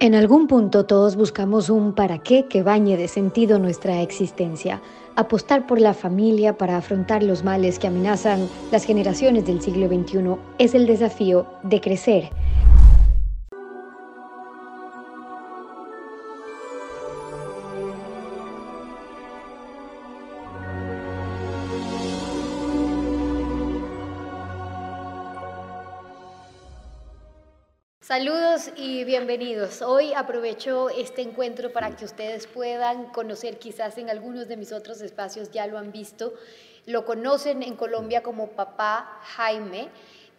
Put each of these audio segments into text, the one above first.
En algún punto todos buscamos un para qué que bañe de sentido nuestra existencia. Apostar por la familia para afrontar los males que amenazan las generaciones del siglo XXI es el desafío de crecer Saludos y bienvenidos. Hoy aprovecho este encuentro para que ustedes puedan conocer, quizás en algunos de mis otros espacios ya lo han visto, lo conocen en Colombia como papá Jaime.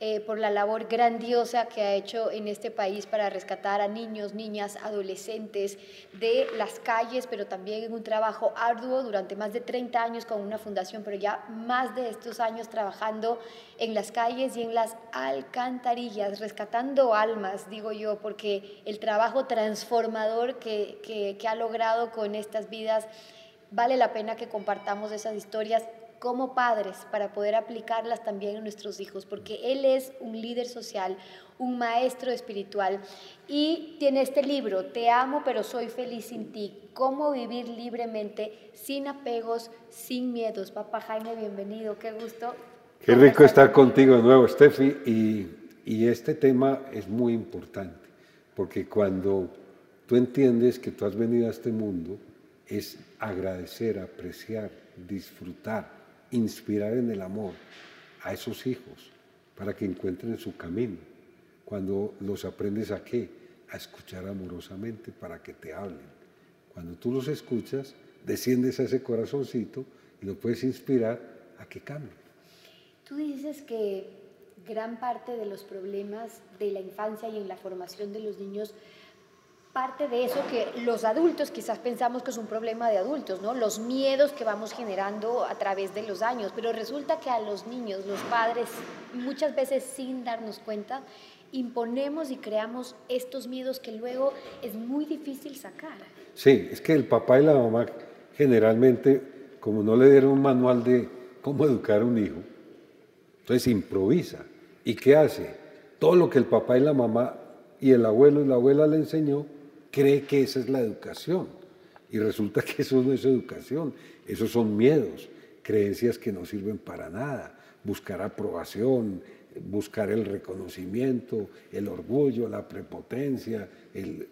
Eh, por la labor grandiosa que ha hecho en este país para rescatar a niños, niñas, adolescentes de las calles, pero también en un trabajo arduo durante más de 30 años con una fundación, pero ya más de estos años trabajando en las calles y en las alcantarillas, rescatando almas, digo yo, porque el trabajo transformador que, que, que ha logrado con estas vidas vale la pena que compartamos esas historias como padres para poder aplicarlas también a nuestros hijos, porque él es un líder social, un maestro espiritual y tiene este libro, Te amo pero soy feliz sin ti, cómo vivir libremente, sin apegos, sin miedos. Papá Jaime, bienvenido, qué gusto. Qué rico estar contigo de nuevo, Steffi, y, y este tema es muy importante, porque cuando tú entiendes que tú has venido a este mundo, es agradecer, apreciar, disfrutar inspirar en el amor a esos hijos para que encuentren su camino. Cuando los aprendes a qué? A escuchar amorosamente para que te hablen. Cuando tú los escuchas, desciendes a ese corazoncito y lo puedes inspirar a que cambien. Tú dices que gran parte de los problemas de la infancia y en la formación de los niños parte de eso que los adultos quizás pensamos que es un problema de adultos, ¿no? Los miedos que vamos generando a través de los años, pero resulta que a los niños, los padres, muchas veces sin darnos cuenta, imponemos y creamos estos miedos que luego es muy difícil sacar. Sí, es que el papá y la mamá generalmente, como no le dieron un manual de cómo educar a un hijo, entonces improvisa. ¿Y qué hace? Todo lo que el papá y la mamá y el abuelo y la abuela le enseñó, cree que esa es la educación. Y resulta que eso no es educación, esos son miedos, creencias que no sirven para nada. Buscar aprobación, buscar el reconocimiento, el orgullo, la prepotencia,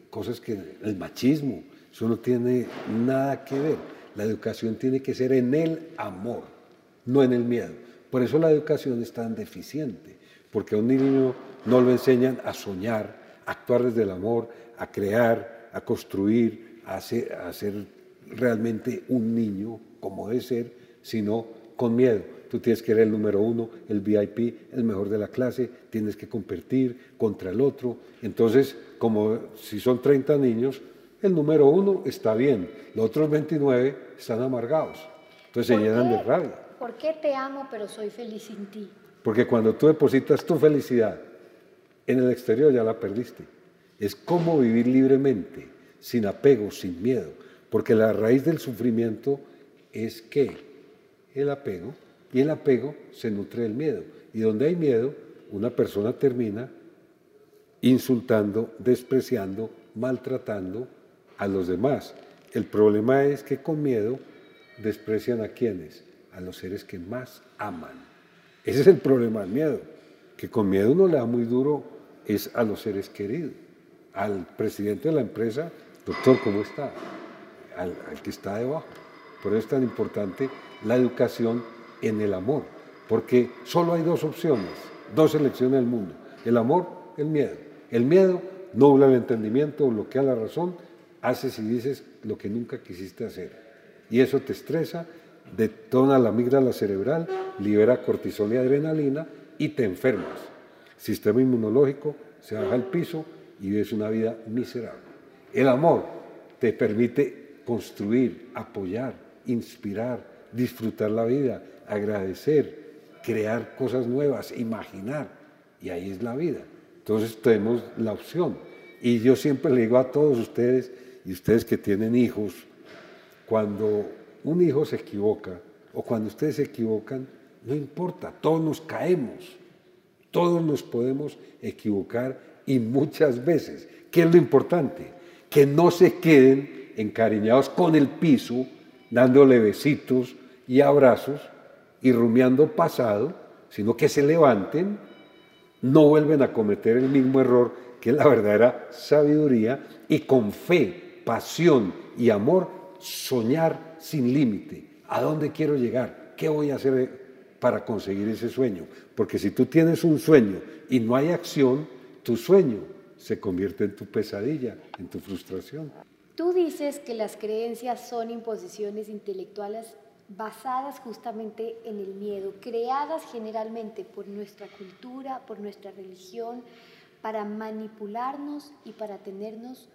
cosas que el machismo, eso no tiene nada que ver. La educación tiene que ser en el amor, no en el miedo. Por eso la educación es tan deficiente, porque a un niño no lo enseñan a soñar, a actuar desde el amor, a crear, a construir, a ser, realmente un niño como debe ser, sino con miedo. Tú tienes que ser el número uno, el VIP, el mejor de la clase, tienes que competir contra el otro. Entonces, como si son 30 niños, el número uno está bien, los otros 29 están amargados. Entonces se llenan de rabia. ¿Por qué te amo pero soy feliz sin ti? Porque cuando tú depositas tu felicidad en el exterior ya la perdiste es cómo vivir libremente, sin apego, sin miedo, porque la raíz del sufrimiento es que el apego, y el apego se nutre del miedo. Y donde hay miedo, una persona termina insultando, despreciando, maltratando a los demás. El problema es que con miedo desprecian a quienes, a los seres que más aman. Ese es el problema del miedo, que con miedo uno le da muy duro es a los seres queridos al presidente de la empresa, doctor, ¿cómo está? Al, que está debajo. Por eso es tan importante la educación en el amor, porque solo hay dos opciones, dos elecciones del mundo, el amor, el miedo. El miedo nubla el entendimiento, bloquea la razón, haces y dices lo que nunca quisiste hacer. Y eso te estresa, detona la amígdala cerebral, libera cortisol y adrenalina y te enfermas. Sistema inmunológico se baja al piso, y vives una vida miserable. El amor te permite construir, apoyar, inspirar, disfrutar la vida, agradecer, crear cosas nuevas, imaginar. Y ahí es la vida. Entonces tenemos la opción. Y yo siempre le digo a todos ustedes, y ustedes que tienen hijos, cuando un hijo se equivoca o cuando ustedes se equivocan, no importa, todos nos caemos, todos nos podemos equivocar y muchas veces. ¿Qué es lo importante? que no se queden encariñados con el piso, dándole besitos y abrazos y rumiando pasado, sino que se levanten, no vuelven a cometer el mismo error que la verdadera sabiduría y con fe, pasión y amor soñar sin límite. ¿A dónde quiero llegar? ¿Qué voy a hacer para conseguir ese sueño? Porque si tú tienes un sueño y no hay acción, tu sueño se convierte en tu pesadilla, en tu frustración. Tú dices que las creencias son imposiciones intelectuales basadas justamente en el miedo, creadas generalmente por nuestra cultura, por nuestra religión, para manipularnos y para tenernos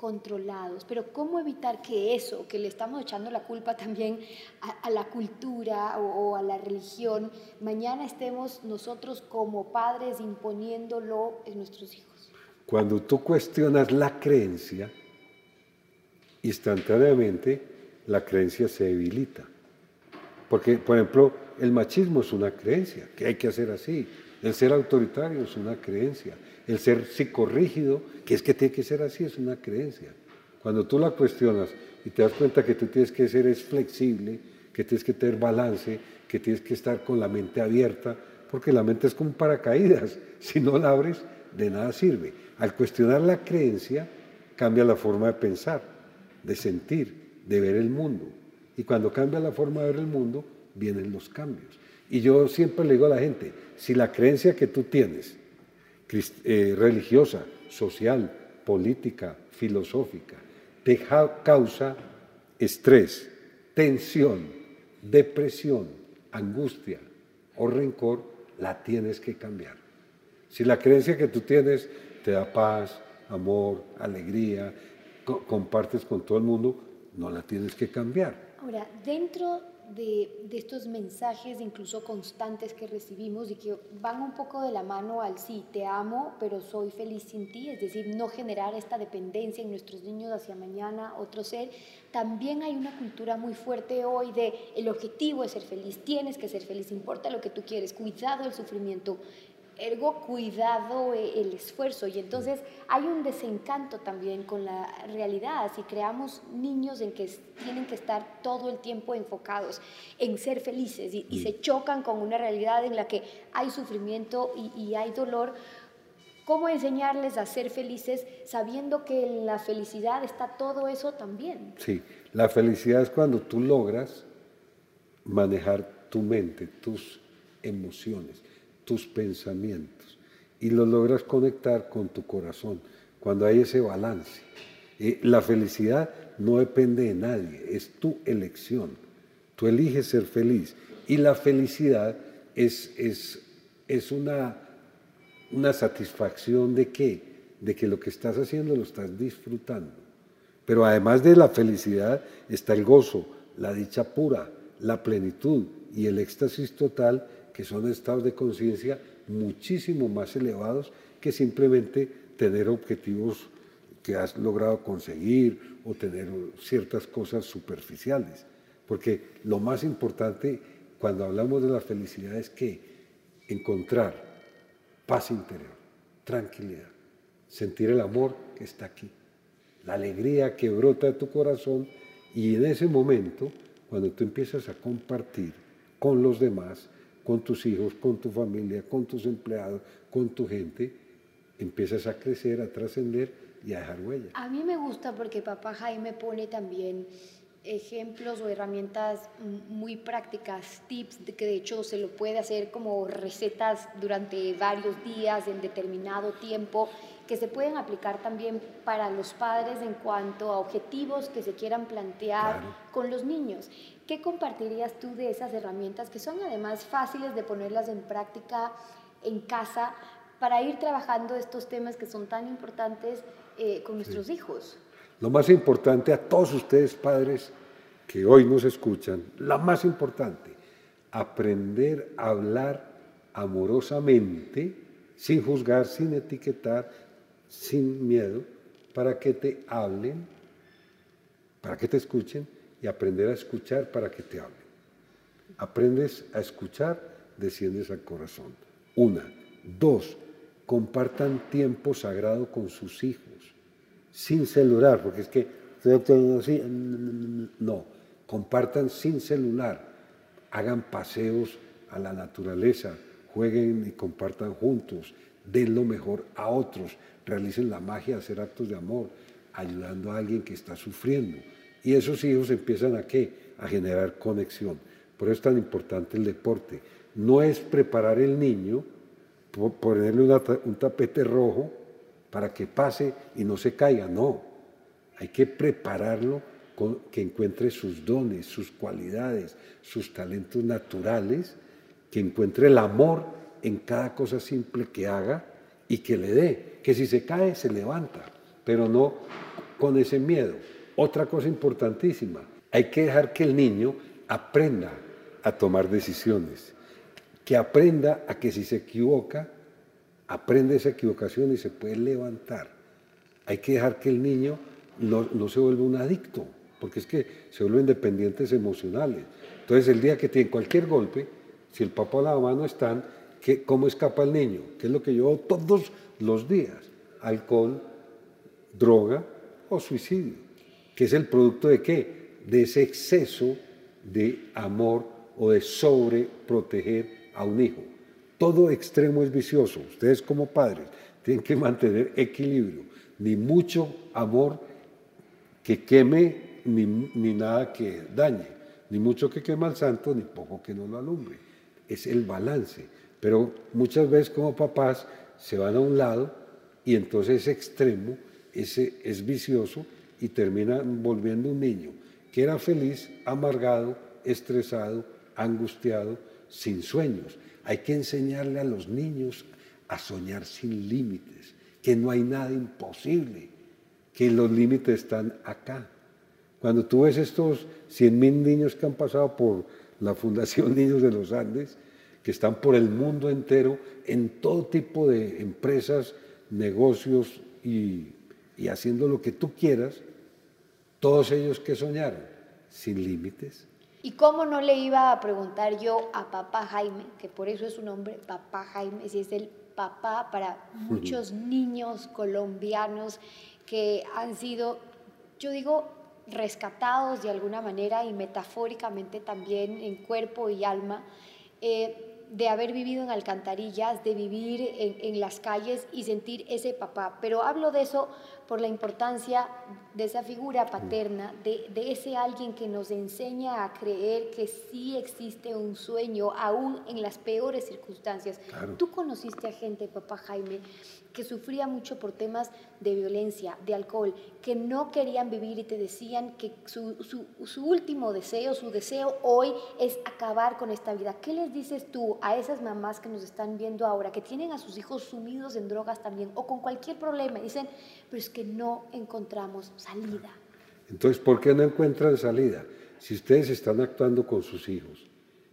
controlados. Pero ¿cómo evitar que eso, que le estamos echando la culpa también a, la cultura o, a la religión, mañana estemos nosotros como padres imponiéndolo en nuestros hijos? Cuando tú cuestionas la creencia, instantáneamente la creencia se debilita. Porque, por ejemplo, el machismo es una creencia, que hay que hacer así. El ser autoritario es una creencia. El ser psicorrígido, que es que tiene que ser así, es una creencia. Cuando tú la cuestionas y te das cuenta que tú tienes que ser es flexible, que tienes que tener balance, que tienes que estar con la mente abierta, porque la mente es como paracaídas. Si no la abres, de nada sirve. Al cuestionar la creencia, cambia la forma de pensar, de sentir, de ver el mundo. Y cuando cambia la forma de ver el mundo, vienen los cambios. Y yo siempre le digo a la gente, si la creencia que tú tienes eh, religiosa, social, política, filosófica, te causa estrés, tensión, depresión, angustia o rencor, la tienes que cambiar. Si la creencia que tú tienes te da paz, amor, alegría, compartes con todo el mundo, no la tienes que cambiar. Ahora, dentro de, estos mensajes, incluso constantes que recibimos y que van un poco de la mano al sí, te amo, pero soy feliz sin ti, es decir, no generar esta dependencia en nuestros niños hacia mañana, otro ser. También hay una cultura muy fuerte hoy de el objetivo es ser feliz, tienes que ser feliz, importa lo que tú quieres, cuidado del sufrimiento ergo cuidado eh, el esfuerzo y entonces hay un desencanto también con la realidad si creamos niños en que tienen que estar todo el tiempo enfocados en ser felices y, mm. se chocan con una realidad en la que hay sufrimiento y, hay dolor ¿Cómo enseñarles a ser felices sabiendo que en la felicidad está todo eso también? Sí, la felicidad es cuando tú logras manejar tu mente, tus emociones tus pensamientos y lo logras conectar con tu corazón, cuando hay ese balance. Eh, la felicidad no depende de nadie, es tu elección. Tú eliges ser feliz y la felicidad es, es, es una, una satisfacción de qué? De que lo que estás haciendo lo estás disfrutando. Pero además de la felicidad está el gozo, la dicha pura, la plenitud y el éxtasis total que son estados de conciencia muchísimo más elevados que simplemente tener objetivos que has logrado conseguir o tener ciertas cosas superficiales. Porque lo más importante cuando hablamos de la felicidad es que encontrar paz interior, tranquilidad, sentir el amor que está aquí, la alegría que brota de tu corazón y en ese momento, cuando tú empiezas a compartir con los demás, con tus hijos, con tu familia, con tus empleados, con tu gente, empiezas a crecer, a trascender y a dejar huella. A mí me gusta porque papá Jaime pone también ejemplos o herramientas muy prácticas, tips, de que de hecho se lo puede hacer como recetas durante varios días en determinado tiempo, que se pueden aplicar también para los padres en cuanto a objetivos que se quieran plantear con los niños. ¿Qué compartirías tú de esas herramientas que son además fáciles de ponerlas en práctica en casa para ir trabajando estos temas que son tan importantes eh, con nuestros hijos? Lo más importante a todos ustedes padres que hoy nos escuchan, la más importante, aprender a hablar amorosamente, sin juzgar, sin etiquetar, sin miedo, para que te hablen, para que te escuchen y aprender a escuchar para que te hablen. Aprendes a escuchar, desciendes al corazón. Una. Dos, compartan tiempo sagrado con sus hijos. sin celular, porque es que así, no, compartan sin celular, hagan paseos a la naturaleza, jueguen y compartan juntos, den lo mejor a otros, realicen la magia de hacer actos de amor, ayudando a alguien que está sufriendo. Y esos hijos empiezan a qué? A generar conexión. Por eso es tan importante el deporte. No es preparar el niño, ponerle un tapete rojo para que pase y no se caiga, no. Hay que prepararlo con, que encuentre sus dones, sus cualidades, sus talentos naturales, que encuentre el amor en cada cosa simple que haga y que le dé, que si se cae se levanta, pero no con ese miedo. Otra cosa importantísima, hay que dejar que el niño aprenda a tomar decisiones, que aprenda a que si se equivoca, aprende esa equivocación y se puede levantar. Hay que dejar que el niño no, se vuelva un adicto, porque es que se vuelven dependientes emocionales. Entonces el día que tiene cualquier golpe, si el papá o la mamá no están, ¿qué, ¿cómo escapa el niño? ¿Qué es lo que yo hago todos los días? Alcohol, droga o suicidio. ¿Que es el producto de qué? De ese exceso de amor o de sobreproteger a un hijo. Todo extremo es vicioso. Ustedes como padres tienen que mantener equilibrio. Ni mucho amor que queme, ni, ni nada que dañe. Ni mucho que queme al santo, ni poco que no lo alumbre. Es el balance. Pero muchas veces como papás se van a un lado y entonces ese extremo ese es vicioso y termina volviendo un niño que era feliz, amargado, estresado, angustiado, sin sueños. Hay que enseñarle a los niños a soñar sin límites, que no hay nada imposible, que los límites están acá. Cuando tú ves estos 100.000 niños que han pasado por la Fundación Niños de los Andes, que están por el mundo entero en todo tipo de empresas, negocios y, y haciendo lo que tú quieras, todos ellos que soñaron, sin límites, ¿Y cómo no le iba a preguntar yo a papá Jaime, que por eso es su nombre, papá Jaime, si es el papá para muchos niños colombianos que han sido, yo digo, rescatados de alguna manera y metafóricamente también en cuerpo y alma, eh, de haber vivido en alcantarillas, de vivir en, en, las calles y sentir ese papá. Pero hablo de eso por la importancia de esa figura paterna, de, de, ese alguien que nos enseña a creer que sí existe un sueño, aún en las peores circunstancias. Tú conociste a gente, papá Jaime, que sufría mucho por temas de violencia, de alcohol, que no querían vivir y te decían que su, su, último deseo, su deseo hoy es acabar con esta vida. ¿Qué les dices tú a esas mamás que nos están viendo ahora, que tienen a sus hijos sumidos en drogas también o con cualquier problema? Dicen, pero es que no encontramos salida. Entonces, ¿por qué no encuentran salida? Si ustedes están actuando con sus hijos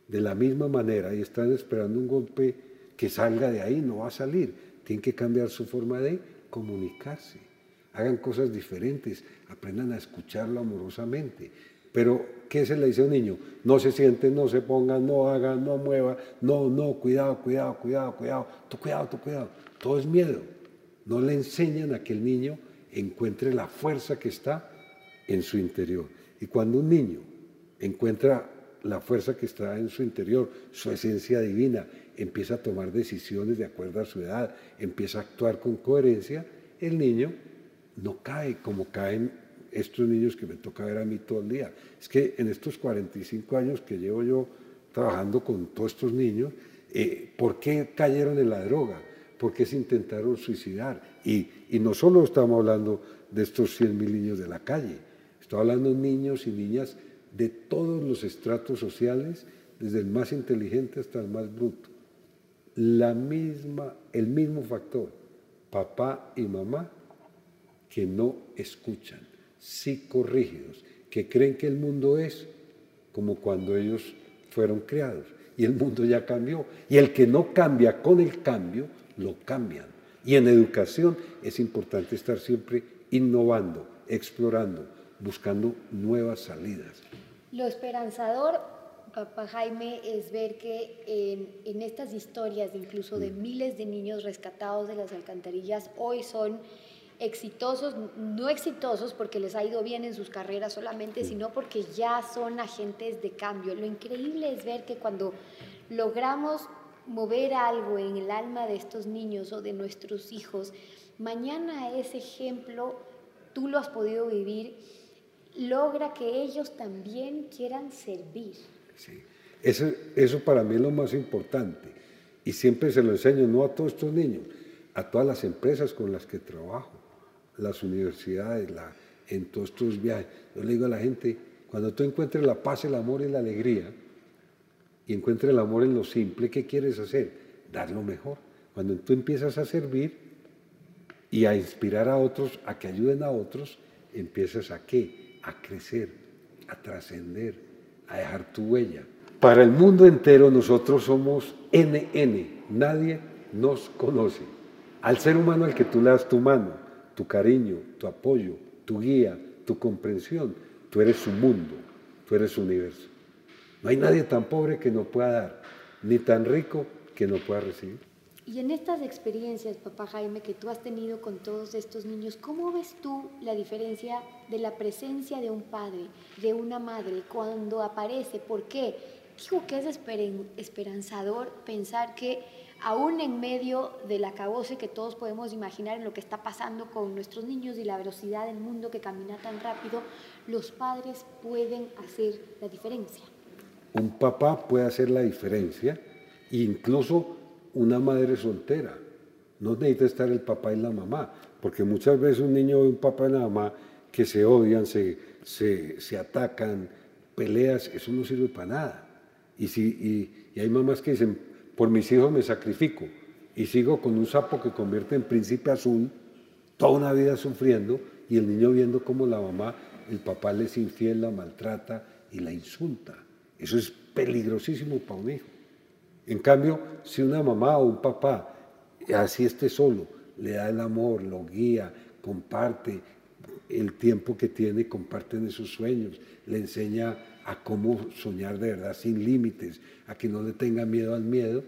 de la misma manera y están esperando un golpe que salga de ahí, no va a salir. Tienen que cambiar su forma de comunicarse. Hagan cosas diferentes, aprendan a escucharlo amorosamente. Pero, ¿qué se le dice a un niño? No se sienten, no se pongan, no hagan, no mueva, no, no, cuidado, cuidado, cuidado, cuidado, tu cuidado, tu cuidado. Todo es miedo. No le enseñan a que el niño encuentre la fuerza que está en su interior. Y cuando un niño encuentra la fuerza que está en su interior, su esencia divina, empieza a tomar decisiones de acuerdo a su edad, empieza a actuar con coherencia, el niño no cae como caen estos niños que me toca ver a mí todo el día. Es que en estos 45 años que llevo yo trabajando con todos estos niños, eh, ¿por qué cayeron en la droga? ¿Por qué se intentaron suicidar? Y, no solo estamos hablando de estos 100.000 niños de la calle, estoy hablando de niños y niñas de todos los estratos sociales, desde el más inteligente hasta el más bruto. La misma, el mismo factor, papá y mamá, que no escuchan, psicorrígidos, que creen que el mundo es como cuando ellos fueron creados y el mundo ya cambió. Y el que no cambia con el cambio, lo cambian. Y en educación es importante estar siempre innovando, explorando, buscando nuevas salidas. Lo esperanzador, papá Jaime, es ver que en, en estas historias, incluso de mm. miles de niños rescatados de las alcantarillas, hoy son exitosos, no exitosos porque les ha ido bien en sus carreras solamente, sino porque ya son agentes de cambio. Lo increíble es ver que cuando logramos mover algo en el alma de estos niños o de nuestros hijos, mañana ese ejemplo tú lo has podido vivir, logra que ellos también quieran servir. Sí. Eso, eso para mí es lo más importante. Y siempre se lo enseño, no a todos estos niños, a todas las empresas con las que trabajo, las universidades, en todos estos viajes. Yo le digo a la gente, cuando tú encuentres la paz, el amor y la alegría, y encuentres el amor en lo simple, ¿qué quieres hacer? Dar lo mejor. Cuando tú empiezas a servir y a inspirar a otros, a que ayuden a otros, empiezas a qué? A crecer, a trascender, a dejar tu huella. Para el mundo entero nosotros somos NN, nadie nos conoce. Al ser humano al que tú le das tu mano, tu cariño, tu apoyo, tu guía, tu comprensión, tú eres su mundo, tú eres su universo. No hay nadie tan pobre que no pueda dar, ni tan rico que no pueda recibir. Y en estas experiencias, papá Jaime, que tú has tenido con todos estos niños, ¿cómo ves tú la diferencia de la presencia de un padre, de una madre, cuando aparece? ¿Por qué? Digo que es esperanzador pensar que aún en medio del acabose que todos podemos imaginar en lo que está pasando con nuestros niños y la velocidad del mundo que camina tan rápido, los padres pueden hacer la diferencia. Un papá puede hacer la diferencia, incluso una madre soltera. No necesita estar el papá y la mamá, porque muchas veces un niño y un papá y una mamá que se odian, se, se, atacan, peleas, eso no sirve para nada. Y, si, y, hay mamás que dicen, por mis hijos me sacrifico y sigo con un sapo que convierte en príncipe azul, toda una vida sufriendo y el niño viendo cómo la mamá, el papá le es infiel, la maltrata y la insulta. Eso es peligrosísimo para un hijo. En cambio, si una mamá o un papá, así esté solo, le da el amor, lo guía, comparte el tiempo que tiene, comparten esos sueños, le enseña a cómo soñar de verdad sin límites, a que no le tenga miedo al miedo,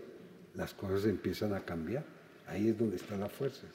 las cosas empiezan a cambiar. Ahí es donde está la fuerza.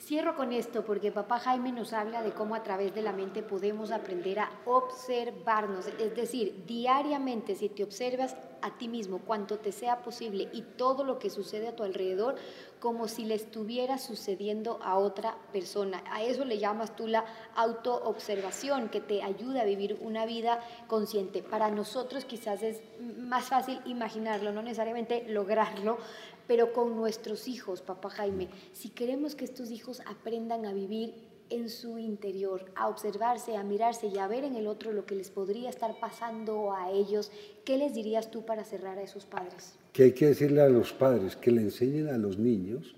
Cierro con esto porque papá Jaime nos habla de cómo a través de la mente podemos aprender a observarnos. Es decir, diariamente si te observas a ti mismo cuanto te sea posible y todo lo que sucede a tu alrededor como si le estuviera sucediendo a otra persona. A eso le llamas tú la autoobservación que te ayuda a vivir una vida consciente. Para nosotros quizás es más fácil imaginarlo, no necesariamente lograrlo, pero con nuestros hijos, papá Jaime, si queremos que estos hijos aprendan a vivir en su interior, a observarse, a mirarse y a ver en el otro lo que les podría estar pasando a ellos, ¿qué les dirías tú para cerrar a esos padres? Que hay que decirle a los padres que le enseñen a los niños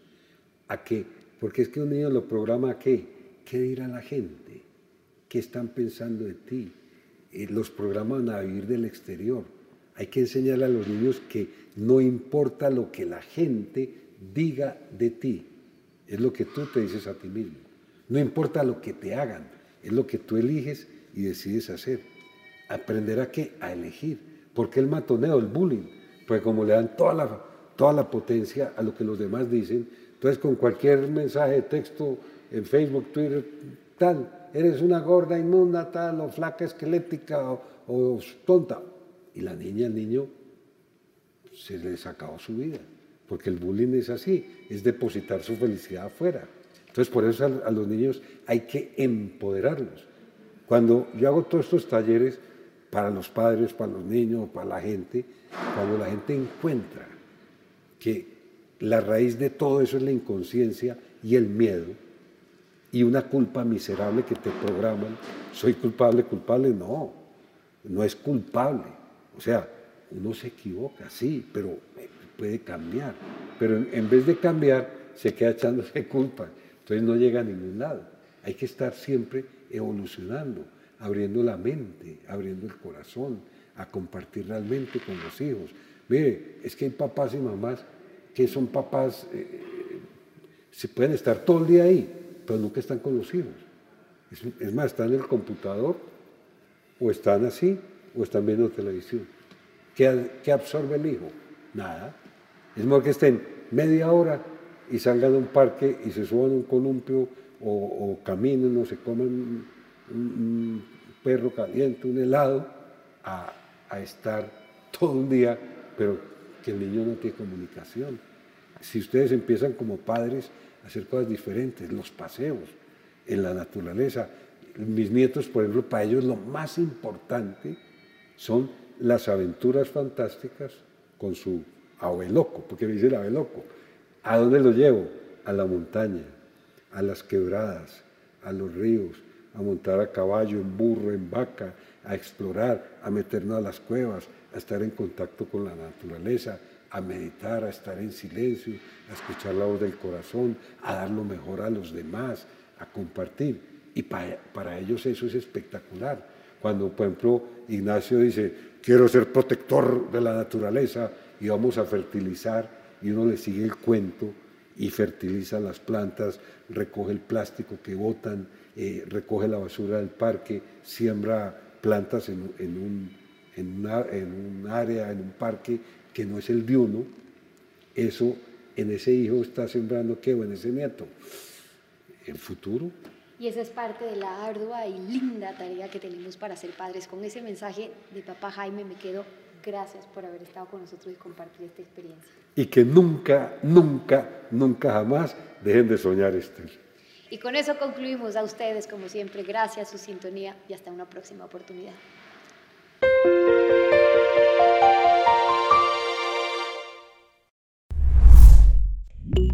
a qué, porque es que un niño lo programa a qué, qué dirá la gente, qué están pensando de ti, eh, los programan a vivir del exterior hay que enseñarle a los niños que no importa lo que la gente diga de ti, es lo que tú te dices a ti mismo. No importa lo que te hagan, es lo que tú eliges y decides hacer. Aprender a qué? A elegir. porque el matoneo, el bullying? Pues como le dan toda la, toda la potencia a lo que los demás dicen, entonces con cualquier mensaje de texto en Facebook, Twitter, tal, eres una gorda inmunda, tal, o flaca esquelética, o, tonta, y la niña, el niño, se les acabó su vida. Porque el bullying es así, es depositar su felicidad afuera. Entonces, por eso a, los niños hay que empoderarlos. Cuando yo hago todos estos talleres para los padres, para los niños, para la gente, cuando la gente encuentra que la raíz de todo eso es la inconsciencia y el miedo y una culpa miserable que te programan, soy culpable, culpable, no, no es culpable o sea, uno se equivoca, sí, pero puede cambiar. Pero en, vez de cambiar, se queda echándose culpa. Entonces no llega a ningún lado. Hay que estar siempre evolucionando, abriendo la mente, abriendo el corazón, a compartir realmente con los hijos. Mire, es que hay papás y mamás que son papás, eh, se pueden estar todo el día ahí, pero nunca están con los hijos. Es, más, están en el computador o están así o están viendo televisión. ¿Qué, absorbe el hijo? Nada. Es mejor que estén media hora y salgan a un parque y se suban a un columpio o, caminen o se comen un, perro caliente, un helado, a, a estar todo un día, pero que el niño no tiene comunicación. Si ustedes empiezan como padres a hacer cosas diferentes, los paseos en la naturaleza, mis nietos, por ejemplo, para ellos lo más importante son las aventuras fantásticas con su abueloco, porque me dice el abueloco, ¿a dónde lo llevo? A la montaña, a las quebradas, a los ríos, a montar a caballo, en burro, en vaca, a explorar, a meternos a las cuevas, a estar en contacto con la naturaleza, a meditar, a estar en silencio, a escuchar la voz del corazón, a dar lo mejor a los demás, a compartir. Y para, ellos eso es espectacular. Cuando, por ejemplo, Ignacio dice, quiero ser protector de la naturaleza y vamos a fertilizar, y uno le sigue el cuento y fertiliza las plantas, recoge el plástico que botan, eh, recoge la basura del parque, siembra plantas en, un, en, en un área, en un parque que no es el de uno, eso en ese hijo está sembrando qué o en ese nieto, el futuro. Y esa es parte de la ardua y linda tarea que tenemos para ser padres. Con ese mensaje de papá Jaime me quedo. Gracias por haber estado con nosotros y compartir esta experiencia. Y que nunca, nunca, nunca jamás dejen de soñar, Esther. Y con eso concluimos a ustedes, como siempre. Gracias, su sintonía y hasta una próxima oportunidad.